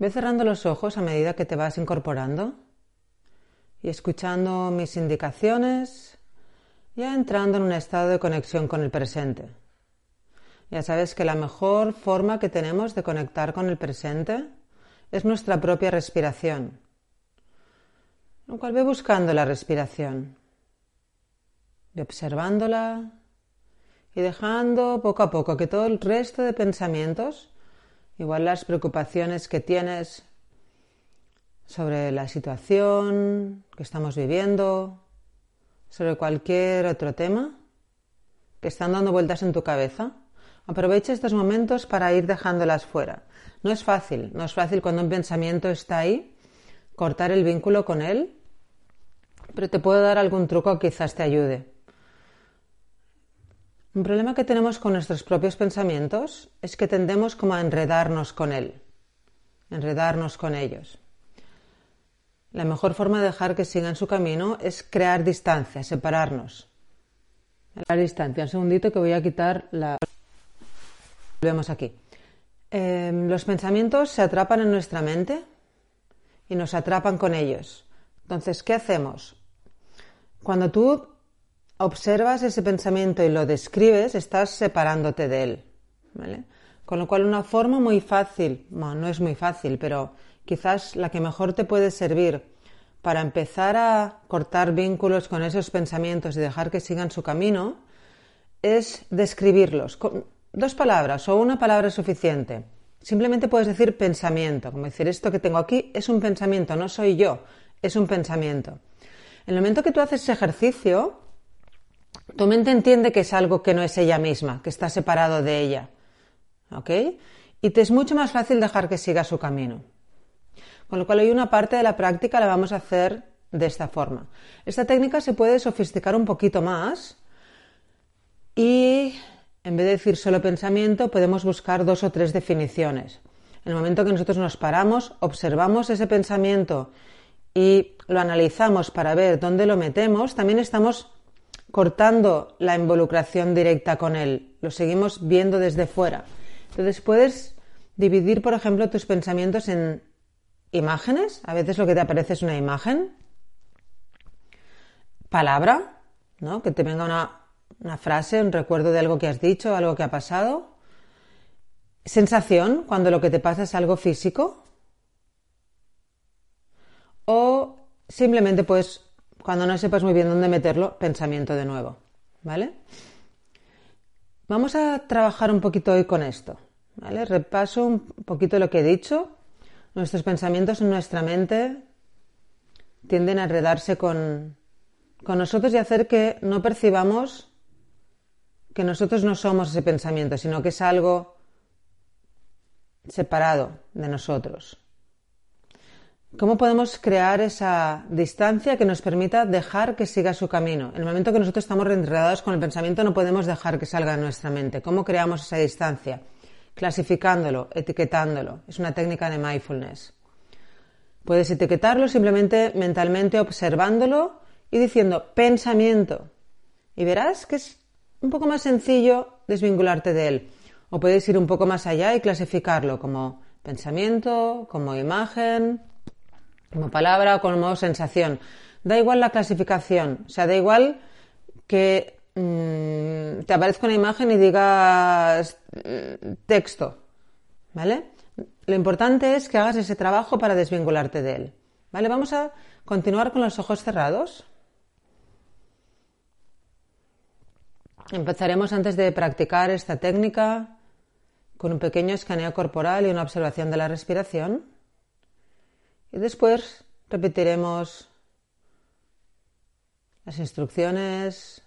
Ve cerrando los ojos a medida que te vas incorporando y escuchando mis indicaciones, ya entrando en un estado de conexión con el presente. Ya sabes que la mejor forma que tenemos de conectar con el presente es nuestra propia respiración, lo cual ve buscando la respiración, ve observándola y dejando poco a poco que todo el resto de pensamientos, igual las preocupaciones que tienes sobre la situación que estamos viviendo, sobre cualquier otro tema que están dando vueltas en tu cabeza, aprovecha estos momentos para ir dejándolas fuera. No es fácil, no es fácil cuando un pensamiento está ahí, cortar el vínculo con él, pero te puedo dar algún truco que quizás te ayude. Un problema que tenemos con nuestros propios pensamientos es que tendemos como a enredarnos con él, enredarnos con ellos. La mejor forma de dejar que sigan su camino es crear distancia, separarnos. La distancia, un segundito que voy a quitar la... Volvemos aquí. Em, los pensamientos se atrapan en nuestra mente y nos atrapan con ellos. Entonces, ¿qué hacemos? Cuando tú observas ese pensamiento y lo describes, estás separándote de él. Con lo cual, una forma muy fácil, bueno, no es muy fácil, pero quizás la que mejor te puede servir para empezar a cortar vínculos con esos pensamientos y dejar que sigan su camino es describirlos. Con dos palabras o una palabra es suficiente. Simplemente puedes decir pensamiento, como decir esto que tengo aquí es un pensamiento, no soy yo, es un pensamiento. En el momento que tú haces ese ejercicio, tu mente entiende que es algo que no es ella misma, que está separado de ella. ¿Ok? Y te es mucho más fácil dejar que siga su camino. Con lo cual hoy una parte de la práctica la vamos a hacer de esta forma. Esta técnica se puede sofisticar un poquito más y en vez de decir solo pensamiento podemos buscar dos o tres definiciones. En el momento que nosotros nos paramos, observamos ese pensamiento y lo analizamos para ver dónde lo metemos, también estamos cortando la involucración directa con él, lo seguimos viendo desde fuera. Entonces puedes dividir, por ejemplo, tus pensamientos en imágenes, a veces lo que te aparece es una imagen, palabra, ¿no? que te venga una, una frase, un recuerdo de algo que has dicho, algo que ha pasado, sensación, cuando lo que te pasa es algo físico, o simplemente pues cuando no sepas muy bien dónde meterlo, pensamiento de nuevo, ¿vale? Vamos a trabajar un poquito hoy con esto, ¿vale? Repaso un poquito lo que he dicho Nuestros pensamientos en nuestra mente tienden a enredarse con, con nosotros y hacer que no percibamos que nosotros no somos ese pensamiento, sino que es algo separado de nosotros. ¿Cómo podemos crear esa distancia que nos permita dejar que siga su camino? En el momento que nosotros estamos enredados con el pensamiento no podemos dejar que salga de nuestra mente. ¿Cómo creamos esa distancia? clasificándolo, etiquetándolo. Es una técnica de mindfulness. Puedes etiquetarlo simplemente mentalmente observándolo y diciendo pensamiento. Y verás que es un poco más sencillo desvincularte de él. O puedes ir un poco más allá y clasificarlo como pensamiento, como imagen, como palabra o como sensación. Da igual la clasificación, o sea, da igual que Mm, te aparezca una imagen y digas mm, texto, ¿vale? Lo importante es que hagas ese trabajo para desvincularte de él, ¿vale? Vamos a continuar con los ojos cerrados. Empezaremos antes de practicar esta técnica con un pequeño escaneo corporal y una observación de la respiración. Y después repetiremos las instrucciones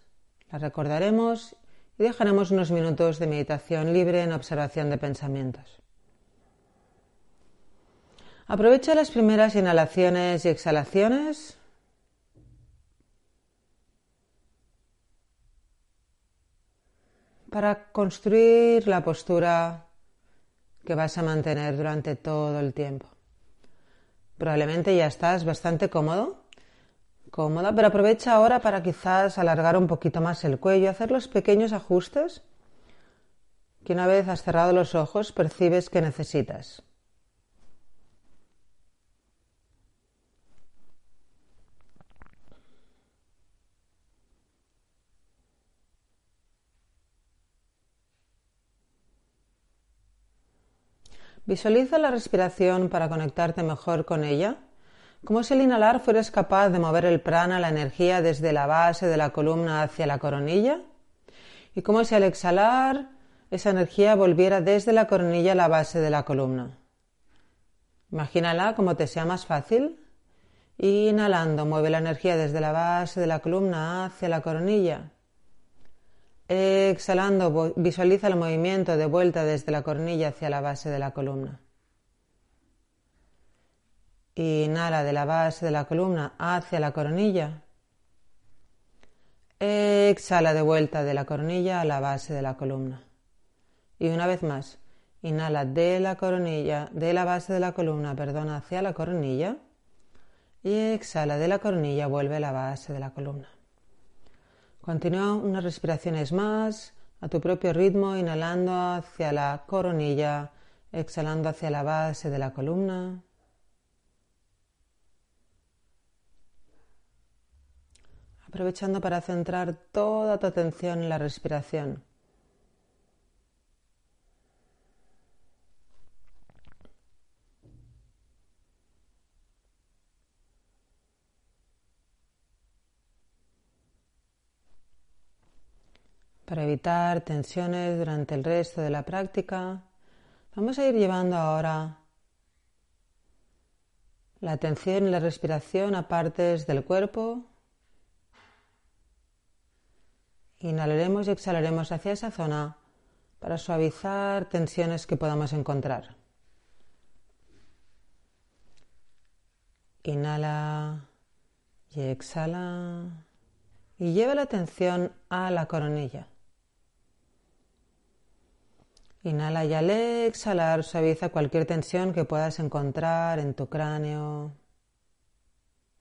la recordaremos y dejaremos unos minutos de meditación libre en observación de pensamientos. Aprovecha las primeras inhalaciones y exhalaciones. para construir la postura que vas a mantener durante todo el tiempo. Probablemente ya estás bastante cómodo cómoda, pero aprovecha ahora para quizás alargar un poquito más el cuello, hacer los pequeños ajustes que una vez has cerrado los ojos percibes que necesitas. Visualiza la respiración para conectarte mejor con ella, como si al inhalar fueras capaz de mover el prana, la energía, desde la base de la columna hacia la coronilla, y como si al exhalar esa energía volviera desde la coronilla a la base de la columna. Imagínala como te sea más fácil. Inhalando, mueve la energía desde la base de la columna hacia la coronilla. Exhalando, visualiza el movimiento de vuelta desde la coronilla hacia la base de la columna. Inhala de la base de la columna hacia la coronilla. Exhala de vuelta de la coronilla a la base de la columna. Y una vez más, inhala de la coronilla, de la base de la columna, perdona, hacia la coronilla. Y exhala de la coronilla, vuelve a la base de la columna. Continúa unas respiraciones más a tu propio ritmo, inhalando hacia la coronilla, exhalando hacia la base de la columna. Aprovechando para centrar toda tu atención en la respiración. Para evitar tensiones durante el resto de la práctica, vamos a ir llevando ahora la atención y la respiración a partes del cuerpo. Inhalaremos y exhalaremos hacia esa zona para suavizar tensiones que podamos encontrar. Inhala y exhala y lleva la atención a la coronilla. Inhala y al exhalar suaviza cualquier tensión que puedas encontrar en tu cráneo,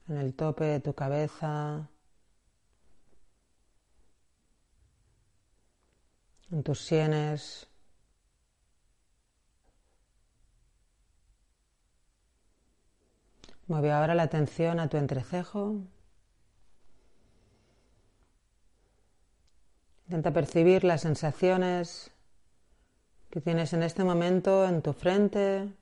en el tope de tu cabeza, en tus sienes. Mueve ahora la atención a tu entrecejo. Intenta percibir las sensaciones que tienes en este momento en tu frente.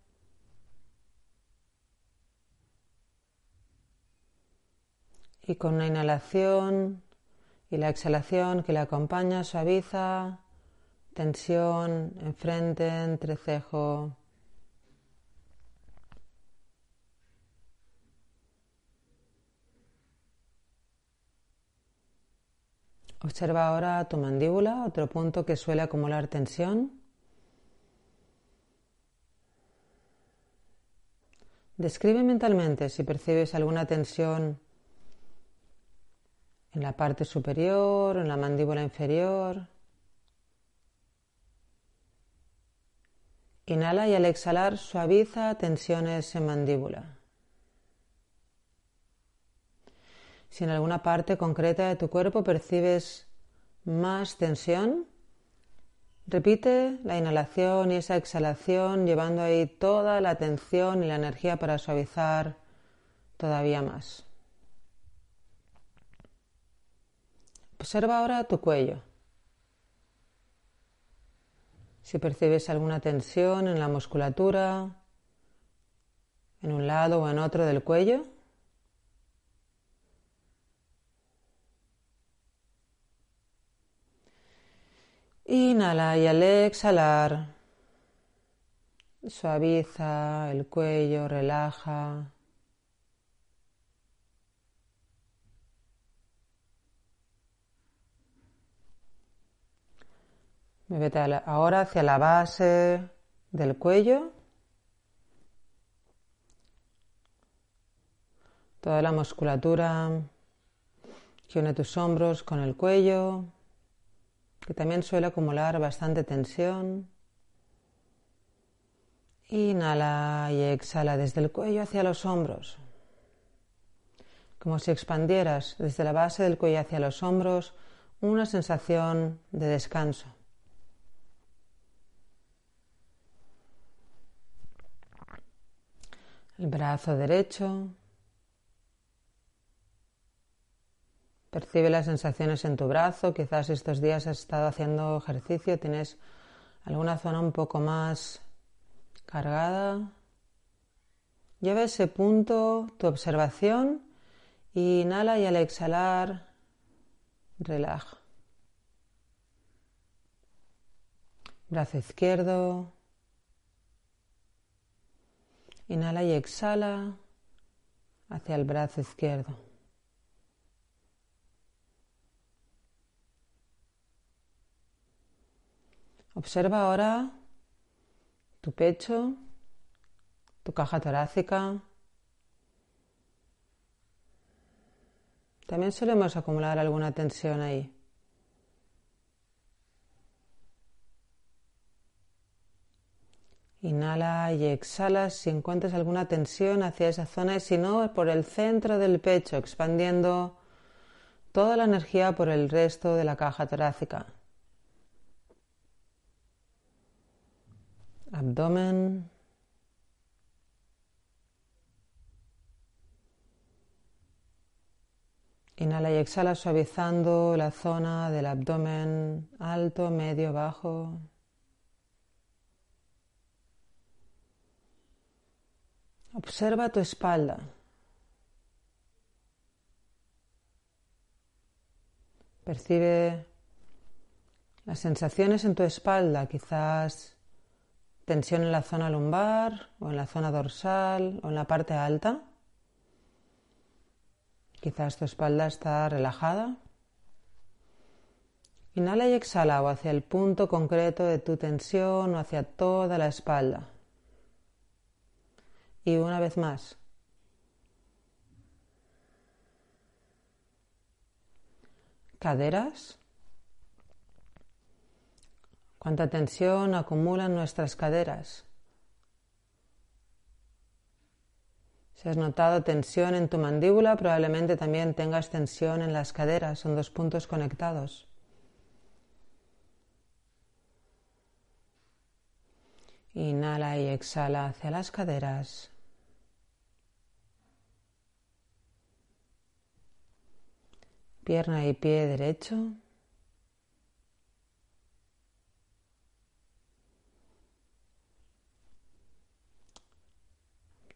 Y con una inhalación y la exhalación que le acompaña suaviza tensión en frente, entrecejo. Observa ahora tu mandíbula, otro punto que suele acumular tensión. Describe mentalmente si percibes alguna tensión en la parte superior, en la mandíbula inferior. Inhala y al exhalar suaviza tensiones en mandíbula. Si en alguna parte concreta de tu cuerpo percibes más tensión, Repite la inhalación y esa exhalación llevando ahí toda la atención y la energía para suavizar todavía más. Observa ahora tu cuello. Si percibes alguna tensión en la musculatura, en un lado o en otro del cuello, Inhala y al exhalar suaviza el cuello, relaja. Muévete ahora hacia la base del cuello. Toda la musculatura que une tus hombros con el cuello que también suele acumular bastante tensión. Inhala y exhala desde el cuello hacia los hombros, como si expandieras desde la base del cuello hacia los hombros una sensación de descanso. El brazo derecho, Percibe las sensaciones en tu brazo. Quizás estos días has estado haciendo ejercicio, tienes alguna zona un poco más cargada. Lleva ese punto tu observación inhala y al exhalar relaja. Brazo izquierdo. Inhala y exhala hacia el brazo izquierdo. Observa ahora tu pecho, tu caja torácica. También solemos acumular alguna tensión ahí. Inhala y exhala si encuentras alguna tensión hacia esa zona y si no, por el centro del pecho, expandiendo toda la energía por el resto de la caja torácica. Abdomen. Inhala y exhala suavizando la zona del abdomen alto, medio, bajo. Observa tu espalda. Percibe las sensaciones en tu espalda, quizás tensión en la zona lumbar o en la zona dorsal o en la parte alta. Quizás tu espalda está relajada. Inhala y exhala o hacia el punto concreto de tu tensión o hacia toda la espalda. Y una vez más. Caderas. Cuánta tensión acumulan nuestras caderas. Si has notado tensión en tu mandíbula, probablemente también tengas tensión en las caderas. Son dos puntos conectados. Inhala y exhala hacia las caderas. Pierna y pie derecho.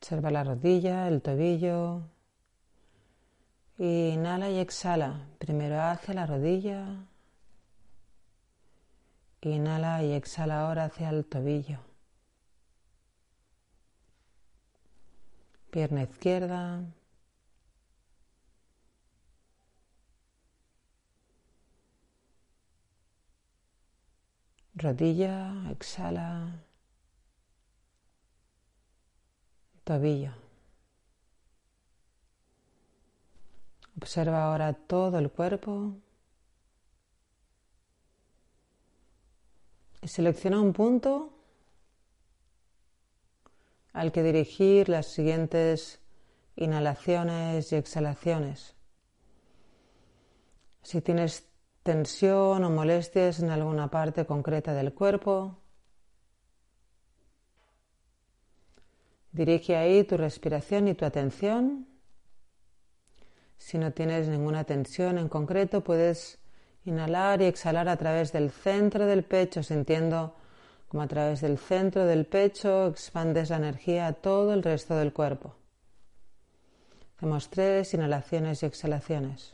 Observa la rodilla, el tobillo. Inhala y exhala. Primero hacia la rodilla. Inhala y exhala ahora hacia el tobillo. Pierna izquierda. Rodilla, exhala. Tobillo. Observa ahora todo el cuerpo. Y selecciona un punto al que dirigir las siguientes inhalaciones y exhalaciones. Si tienes tensión o molestias en alguna parte concreta del cuerpo, dirige ahí tu respiración y tu atención. Si no tienes ninguna tensión en concreto, puedes inhalar y exhalar a través del centro del pecho, sintiendo como a través del centro del pecho expandes la energía a todo el resto del cuerpo. Hacemos tres inhalaciones y exhalaciones.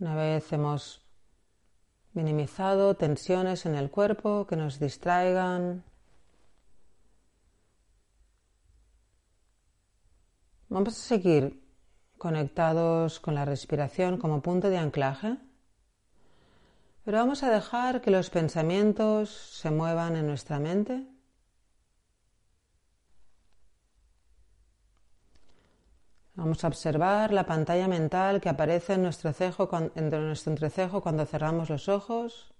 Una vez hemos minimizado tensiones en el cuerpo que nos distraigan, Vamos a seguir conectados con la respiración como punto de anclaje, pero vamos a dejar que los pensamientos se muevan en nuestra mente. Vamos a observar la pantalla mental que aparece en nuestro, cejo, en nuestro entrecejo cuando cerramos los ojos.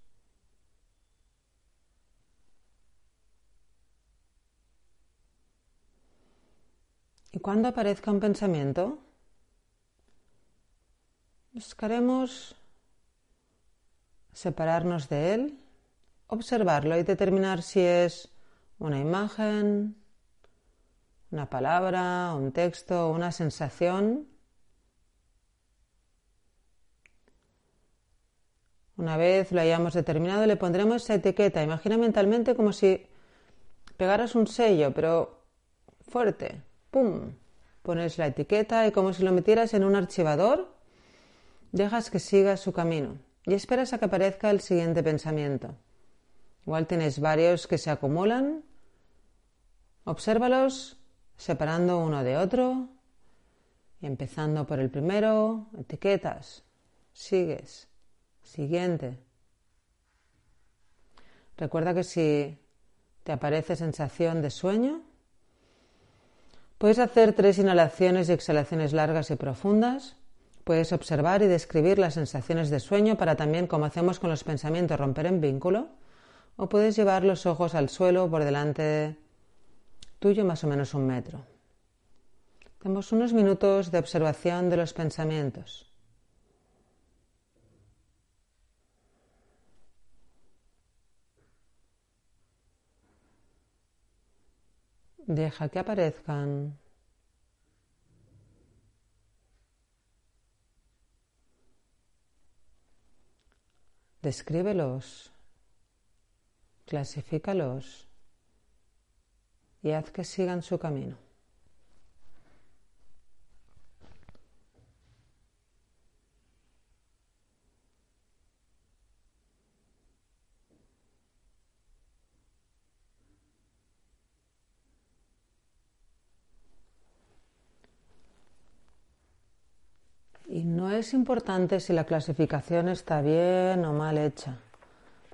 Y cuando aparezca un pensamiento, buscaremos separarnos de él, observarlo y determinar si es una imagen, una palabra, un texto, una sensación. Una vez lo hayamos determinado, le pondremos esa etiqueta. Imagina mentalmente como si pegaras un sello, pero fuerte. ¡Pum! Pones la etiqueta y como si lo metieras en un archivador, dejas que siga su camino y esperas a que aparezca el siguiente pensamiento. Igual tienes varios que se acumulan. Obsérvalos separando uno de otro y empezando por el primero, etiquetas, sigues, siguiente. Recuerda que si te aparece sensación de sueño, puedes hacer tres inhalaciones y exhalaciones largas y profundas. Puedes observar y describir las sensaciones de sueño para también, como hacemos con los pensamientos, romper en vínculo. O puedes llevar los ojos al suelo por delante de tuyo más o menos un metro. Tenemos unos minutos de observación de los pensamientos. Deja que aparezcan. Descríbelos, clasifícalos y haz que sigan su camino. Y no es importante si la clasificación está bien o mal hecha.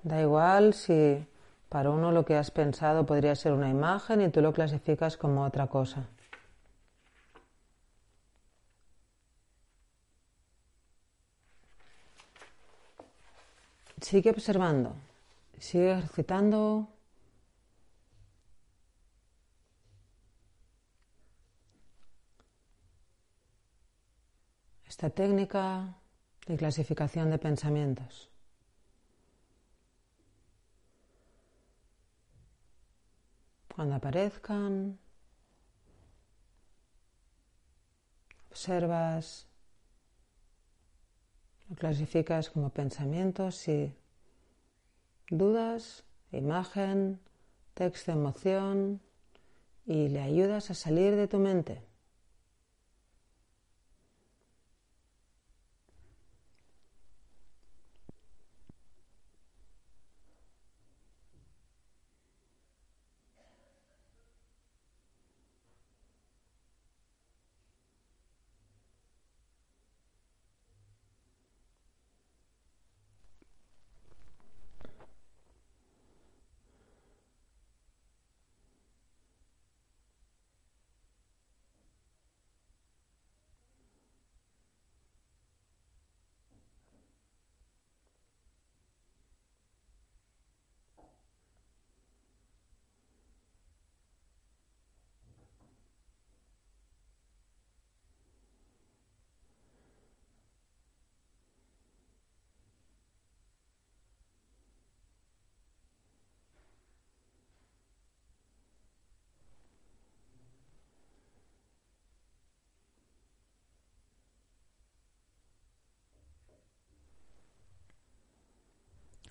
Da igual si para uno lo que has pensado podría ser una imagen y tú lo clasificas como otra cosa. Sigue observando, sigue ejercitando. Esta técnica de clasificación de pensamientos. Cuando aparezcan, observas, lo clasificas como pensamientos y dudas, imagen, texto, emoción y le ayudas a salir de tu mente.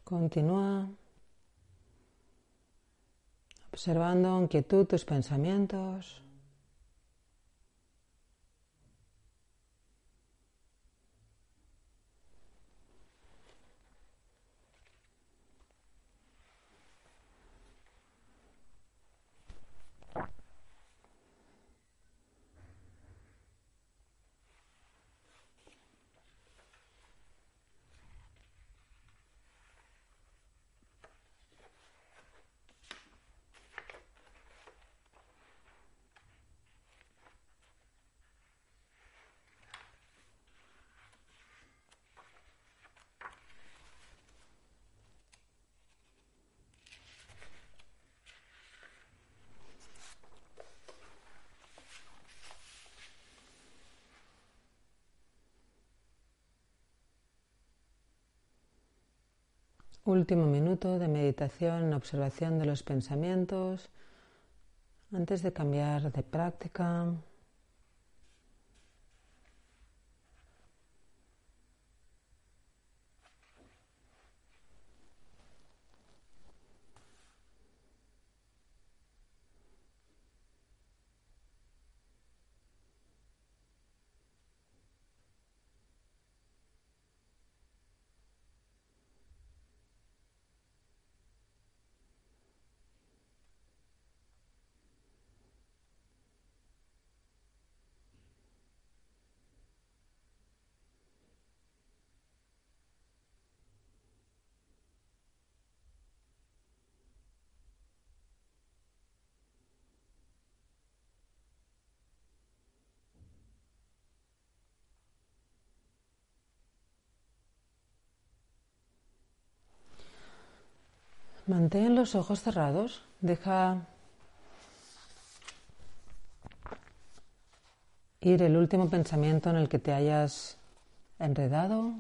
Continúa observando en quietud tus pensamientos. Último minuto de meditación, observación de los pensamientos. Antes de cambiar de práctica, Mantén los ojos cerrados. Deja ir el último pensamiento en el que te hayas enredado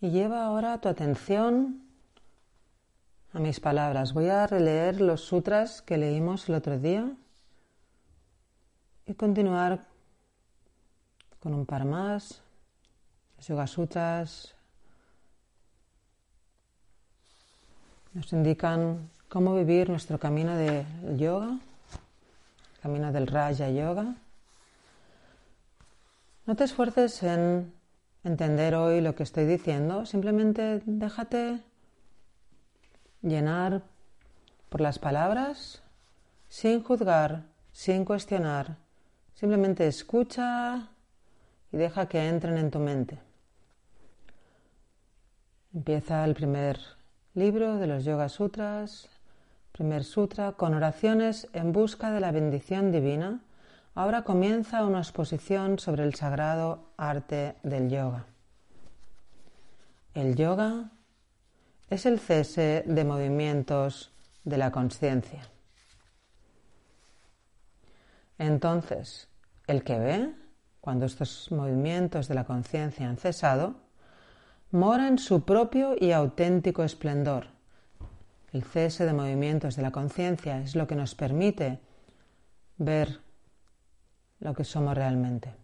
y lleva ahora tu atención a mis palabras. Voy a releer los sutras que leímos el otro día y continuar con un par más. Los Yoga Sutras Nos indican cómo vivir nuestro camino de yoga, camino del Raja Yoga. No te esfuerces en entender hoy lo que estoy diciendo, simplemente déjate llenar por las palabras sin juzgar, sin cuestionar. Simplemente escucha y deja que entren en tu mente. Empieza el primer Libro de los Yoga Sutras, primer sutra, con oraciones en busca de la bendición divina. Ahora comienza una exposición sobre el sagrado arte del yoga. El yoga es el cese de movimientos de la conciencia. Entonces, el que ve, cuando estos movimientos de la conciencia han cesado, mora en su propio y auténtico esplendor. El cese de movimientos de la conciencia es lo que nos permite ver lo que somos realmente.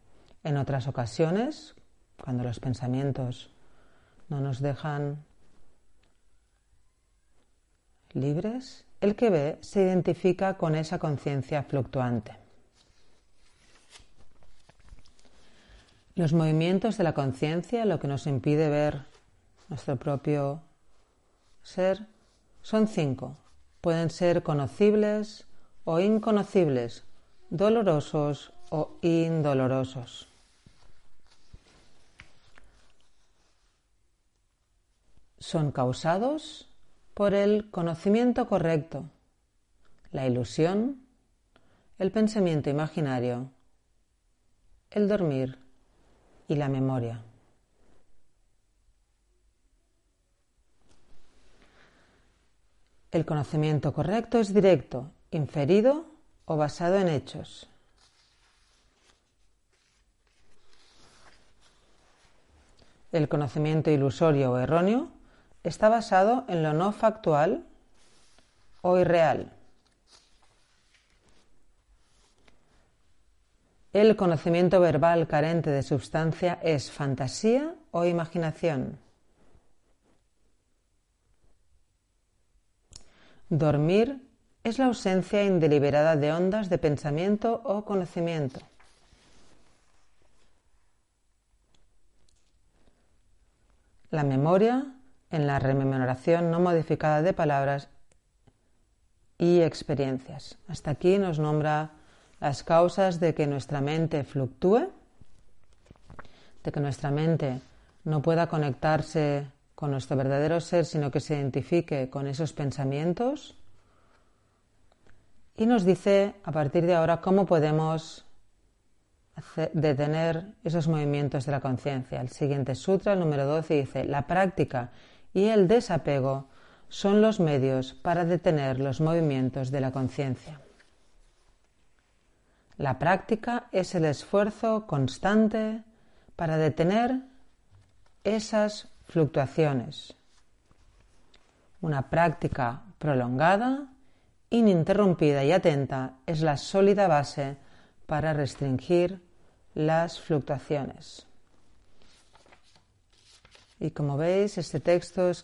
En otras ocasiones, cuando los pensamientos no nos dejan libres, el que ve se identifica con esa conciencia fluctuante. Los movimientos de la conciencia, lo que nos impide ver nuestro propio ser, son cinco. Pueden ser conocibles o inconocibles, dolorosos o indolorosos. Son causados por el conocimiento correcto, la ilusión, el pensamiento imaginario, el dormir, y la memoria. El conocimiento correcto es directo, inferido o basado en hechos. El conocimiento ilusorio o erróneo está basado en lo no factual o irreal. El conocimiento verbal carente de sustancia es fantasía o imaginación. Dormir es la ausencia indeliberada de ondas de pensamiento o conocimiento. La memoria en la rememoración no modificada de palabras y experiencias. Hasta aquí nos nombra las causas de que nuestra mente fluctúe, de que nuestra mente no pueda conectarse con nuestro verdadero ser, sino que se identifique con esos pensamientos. Y nos dice a partir de ahora cómo podemos detener esos movimientos de la conciencia. El siguiente sutra, el número 12, dice, la práctica y el desapego son los medios para detener los movimientos de la conciencia. La práctica es el esfuerzo constante para detener esas fluctuaciones. Una práctica prolongada ininterrumpida y atenta es la sólida base para restringir las fluctuaciones. Y como veis, este texto es